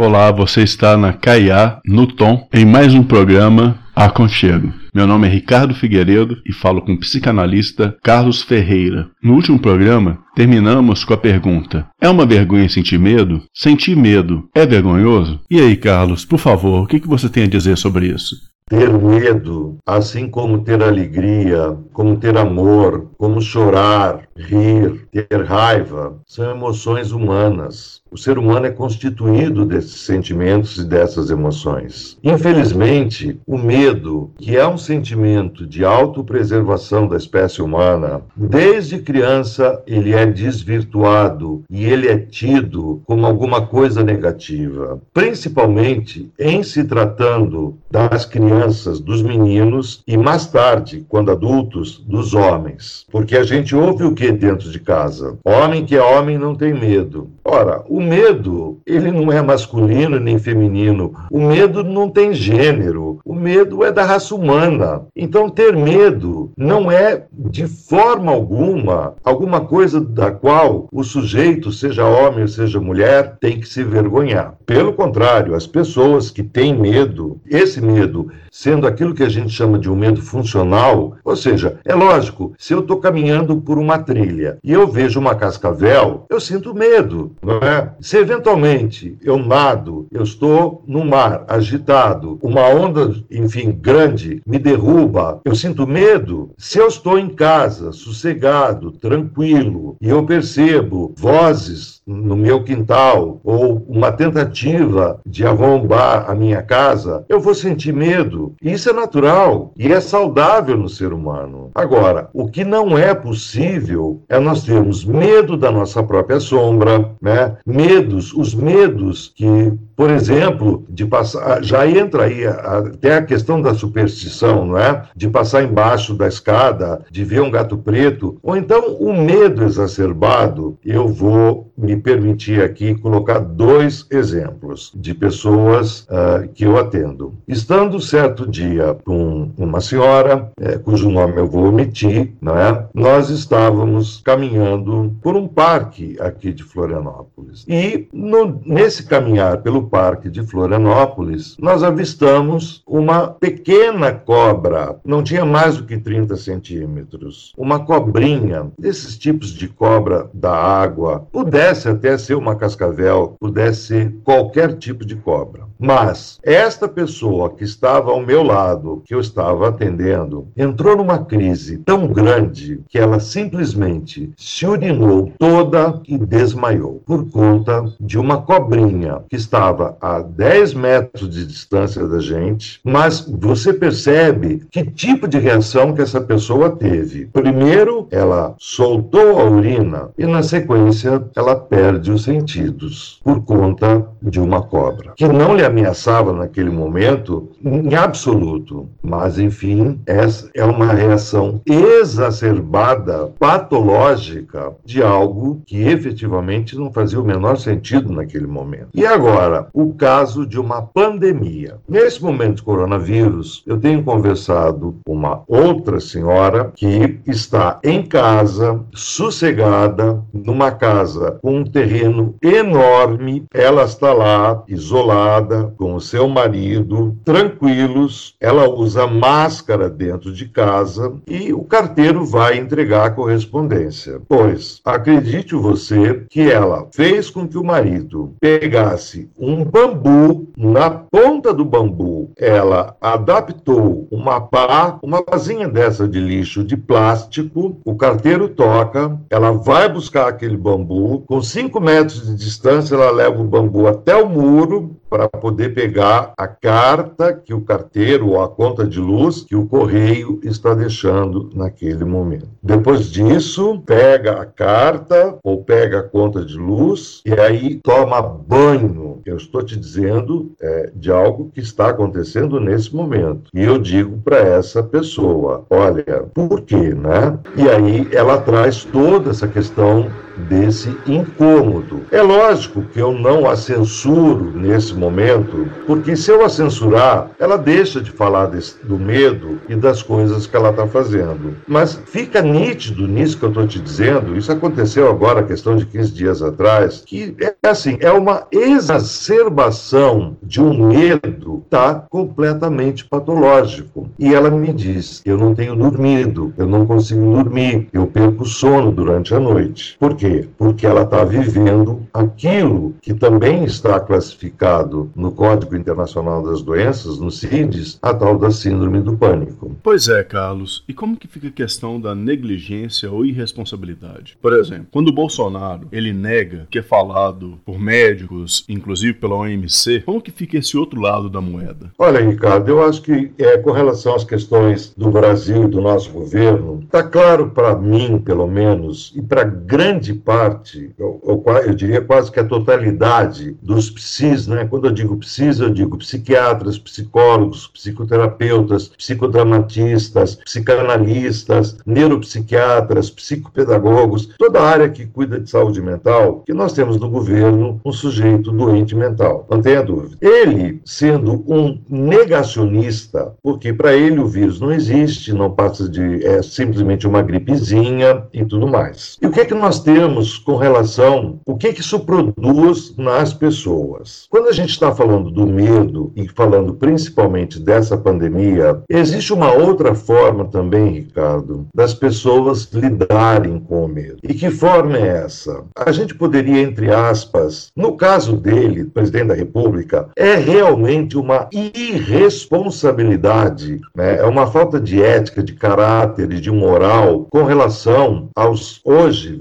Olá, você está na Caiá, no Tom, em mais um programa Aconchego. Meu nome é Ricardo Figueiredo e falo com o psicanalista Carlos Ferreira. No último programa, terminamos com a pergunta: É uma vergonha sentir medo? Sentir medo é vergonhoso? E aí, Carlos, por favor, o que você tem a dizer sobre isso? Ter medo, assim como ter alegria, como ter amor, como chorar, rir, ter raiva, são emoções humanas. O ser humano é constituído desses sentimentos e dessas emoções. Infelizmente, o medo, que é um sentimento de autopreservação da espécie humana, desde criança ele é desvirtuado e ele é tido como alguma coisa negativa, principalmente em se tratando das crianças, dos meninos e mais tarde, quando adultos, dos homens. Porque a gente ouve o que dentro de casa? Homem que é homem não tem medo. Ora, o medo, ele não é masculino nem feminino. O medo não tem gênero. O medo é da raça humana. Então, ter medo não é, de forma alguma, alguma coisa da qual o sujeito, seja homem ou seja mulher, tem que se vergonhar. Pelo contrário, as pessoas que têm medo, esse medo sendo aquilo que a gente chama de um medo funcional, ou seja, é lógico, se eu estou caminhando por uma trilha e eu vejo uma cascavel, eu sinto medo, não é? Se eventualmente eu nado, eu estou no mar agitado, uma onda, enfim, grande me derruba, eu sinto medo. Se eu estou em casa, sossegado, tranquilo, e eu percebo vozes no meu quintal ou uma tentativa de arrombar a minha casa, eu vou sentir medo. Isso é natural e é saudável no ser humano. Agora, o que não é possível é nós termos medo da nossa própria sombra, né? Medos, os medos que, por exemplo, de passar, já entra aí até a questão da superstição, não é? De passar embaixo da escada, de ver um gato preto, ou então o medo exacerbado, eu vou me permitir aqui colocar dois exemplos de pessoas uh, que eu atendo. Estando certo dia com uma senhora, é, cujo nome eu vou omitir, não é? Nós estávamos caminhando por um parque aqui de Florianópolis. E no, nesse caminhar pelo parque de Florianópolis, nós avistamos uma pequena cobra, não tinha mais do que 30 centímetros, uma cobrinha, desses tipos de cobra da água, pudesse até ser uma cascavel, pudesse ser qualquer tipo de cobra. Mas esta pessoa que estava ao meu lado, que eu estava atendendo, entrou numa crise tão grande que ela simplesmente se urinou toda e desmaiou por conta de uma cobrinha que estava a 10 metros de distância da gente. Mas você percebe que tipo de reação que essa pessoa teve. Primeiro, ela soltou a urina e, na sequência, ela perde os sentidos por conta de uma cobra, que não lhe ameaçava naquele momento em absoluto, mas enfim, essa é uma reação exacerbada, patológica de algo que efetivamente não fazia o menor sentido naquele momento. E agora, o caso de uma pandemia. Nesse momento coronavírus, eu tenho conversado com uma outra senhora que está em casa, sossegada, numa casa com um terreno enorme, ela está lá isolada com o seu marido, tranquilos, ela usa máscara dentro de casa e o carteiro vai entregar a correspondência. Pois, acredite você que ela fez com que o marido pegasse um bambu, na ponta do bambu, ela adaptou uma pá, uma pazinha dessa de lixo de plástico, o carteiro toca, ela vai buscar aquele bambu, com 5 metros de distância ela leva o bambu até o muro, para poder pegar a carta que o carteiro ou a conta de luz que o correio está deixando naquele momento. Depois disso, pega a carta ou pega a conta de luz e aí toma banho. Eu estou te dizendo é, de algo que está acontecendo nesse momento. E eu digo para essa pessoa: olha, por quê, né? E aí ela traz toda essa questão desse incômodo. É lógico que eu não a censuro nesse momento, porque se eu a censurar, ela deixa de falar desse, do medo e das coisas que ela está fazendo. Mas fica nítido nisso que eu estou te dizendo, isso aconteceu agora, questão de 15 dias atrás, que é assim, é uma exacerbação de um medo tá completamente patológico. E ela me diz: eu não tenho dormido, eu não consigo dormir, eu perco sono durante a noite. Por quê? Porque ela está vivendo aquilo que também está classificado no Código Internacional das Doenças, no CIDES, a tal da síndrome do pânico. Pois é, Carlos. E como que fica a questão da negligência ou irresponsabilidade? Por exemplo, quando o Bolsonaro ele nega que é falado por médicos, inclusive pela OMC, como que fica esse outro lado da moeda? Olha, Ricardo, eu acho que é, com relação às questões do Brasil e do nosso governo, está claro para mim, pelo menos, e para grande parte, eu, eu, eu, diria quase que a totalidade dos psis, né? Quando eu digo psis, eu digo psiquiatras, psicólogos, psicoterapeutas, psicodramatistas, psicanalistas, neuropsiquiatras, psicopedagogos, toda a área que cuida de saúde mental, que nós temos no governo um sujeito doente mental. Não tenha dúvida. Ele, sendo um negacionista, porque para ele o vírus não existe, não passa de é simplesmente uma gripezinha e tudo mais. E o que é que nós temos com relação, o que que isso produz nas pessoas? Quando a gente está falando do medo e falando principalmente dessa pandemia, existe uma outra forma também, Ricardo, das pessoas lidarem com o medo. E que forma é essa? A gente poderia, entre aspas, no caso dele, presidente da República, é realmente uma irresponsabilidade, né? é uma falta de ética, de caráter e de moral com relação aos hoje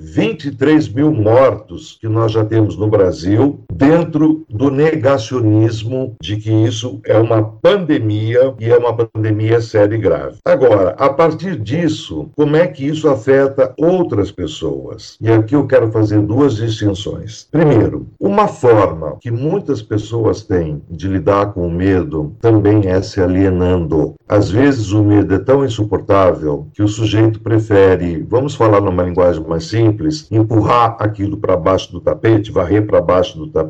23 mil mortos que nós já temos no Brasil, dentro do negacionismo de que isso é uma pandemia e é uma pandemia séria e grave. Agora, a partir disso, como é que isso afeta outras pessoas? E aqui eu quero fazer duas distinções. Primeiro, uma forma que muitas pessoas têm de lidar com o medo também é se alienando. Às vezes o medo é tão insuportável que o sujeito prefere, vamos falar numa linguagem mais simples, empurrar aquilo para baixo do tapete, varrer para baixo do tapete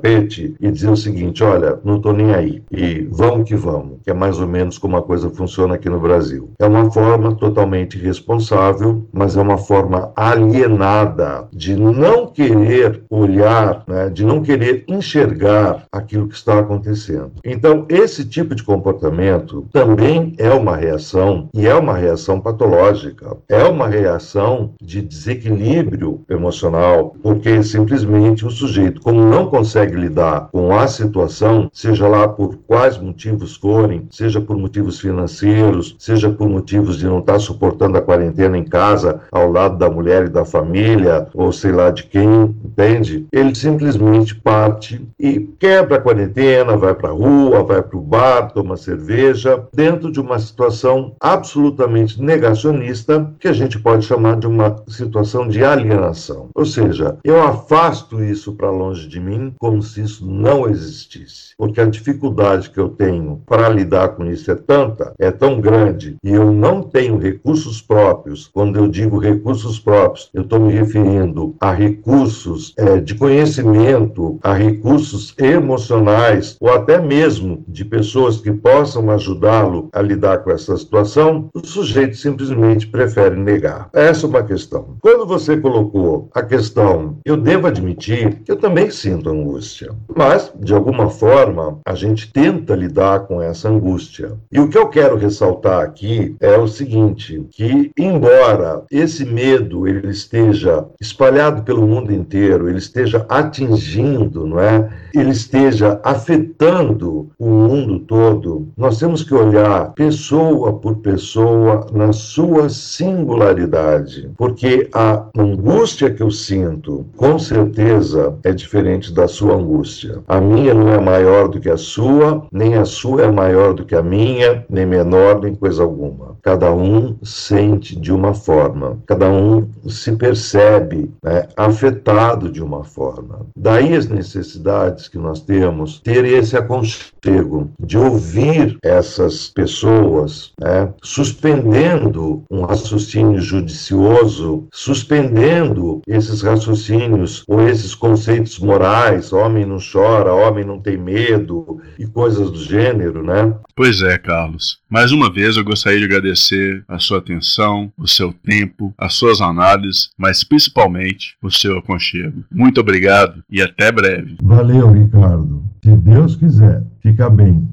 e dizer o seguinte: olha, não estou nem aí. E vamos que vamos, que é mais ou menos como a coisa funciona aqui no Brasil. É uma forma totalmente irresponsável, mas é uma forma alienada de não querer olhar, né, de não querer enxergar aquilo que está acontecendo. Então, esse tipo de comportamento também é uma reação, e é uma reação patológica, é uma reação de desequilíbrio emocional, porque simplesmente o sujeito, como não consegue lidar com a situação, seja lá por quais motivos forem, seja por motivos financeiros, seja por motivos de não estar suportando a quarentena em casa, ao lado da mulher e da família, ou sei lá de quem, entende? Ele simplesmente parte e quebra a quarentena, vai para a rua, vai para o bar, toma cerveja, dentro de uma situação absolutamente negacionista, que a gente pode chamar de uma situação de alienação. Ou seja, eu afasto isso para longe de mim como se isso não existisse. Porque a dificuldade que eu tenho para lidar com isso é tanta, é tão grande, e eu não tenho recursos próprios. Quando eu digo recursos próprios, eu estou me referindo a recursos é, de conhecimento, a recursos emocionais, ou até mesmo de pessoas que possam ajudá-lo a lidar com essa situação, o sujeito simplesmente prefere negar. Essa é uma questão. Quando você colocou a questão, eu devo admitir que eu também sinto angústia, mas, de alguma forma, a gente tenta lidar com essa angústia. E o que eu quero ressaltar aqui é o seguinte, que embora esse medo ele esteja espalhado pelo mundo inteiro, ele esteja atingindo, não é? Ele esteja afetando o mundo todo, nós temos que olhar pessoa por pessoa na sua singularidade, porque a angústia que eu sinto, com certeza, é diferente da sua angústia. A minha não é maior do que a sua, nem a sua é maior do que a minha, nem menor, nem coisa alguma. Cada um sente de uma forma, cada um se percebe né, afetado de uma forma. Daí as necessidades que nós temos, ter esse aconchego de ouvir essas pessoas, né, suspendendo um raciocínio judicioso, suspendendo esses raciocínios ou esses conceitos morais, homem não chora, homem não tem medo e coisas do gênero, né? Pois é, Carlos. Mais uma vez eu gostaria de agradecer a sua atenção, o seu tempo, as suas análises, mas principalmente o seu aconchego. Muito obrigado e até breve. Valeu, Ricardo. Se Deus quiser, fica bem.